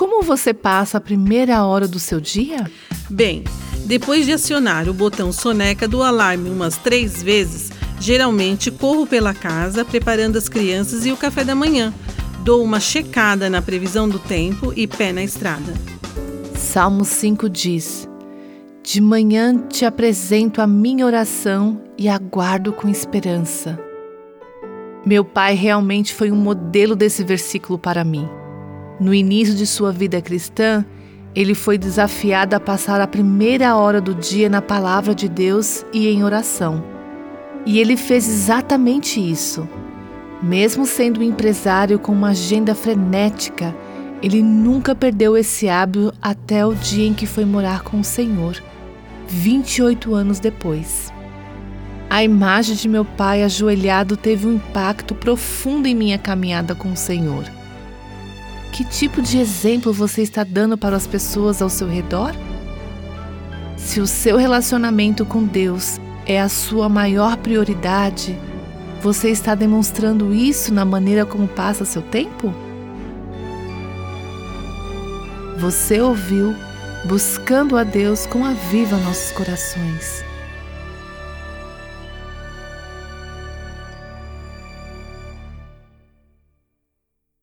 Como você passa a primeira hora do seu dia? Bem, depois de acionar o botão soneca do alarme umas três vezes, geralmente corro pela casa preparando as crianças e o café da manhã. Dou uma checada na previsão do tempo e pé na estrada. Salmo 5 diz: De manhã te apresento a minha oração e aguardo com esperança. Meu pai realmente foi um modelo desse versículo para mim. No início de sua vida cristã, ele foi desafiado a passar a primeira hora do dia na palavra de Deus e em oração. E ele fez exatamente isso. Mesmo sendo um empresário com uma agenda frenética, ele nunca perdeu esse hábito até o dia em que foi morar com o Senhor, 28 anos depois. A imagem de meu pai ajoelhado teve um impacto profundo em minha caminhada com o Senhor. Que tipo de exemplo você está dando para as pessoas ao seu redor? Se o seu relacionamento com Deus é a sua maior prioridade, você está demonstrando isso na maneira como passa seu tempo? Você ouviu Buscando a Deus com a Viva Nossos Corações.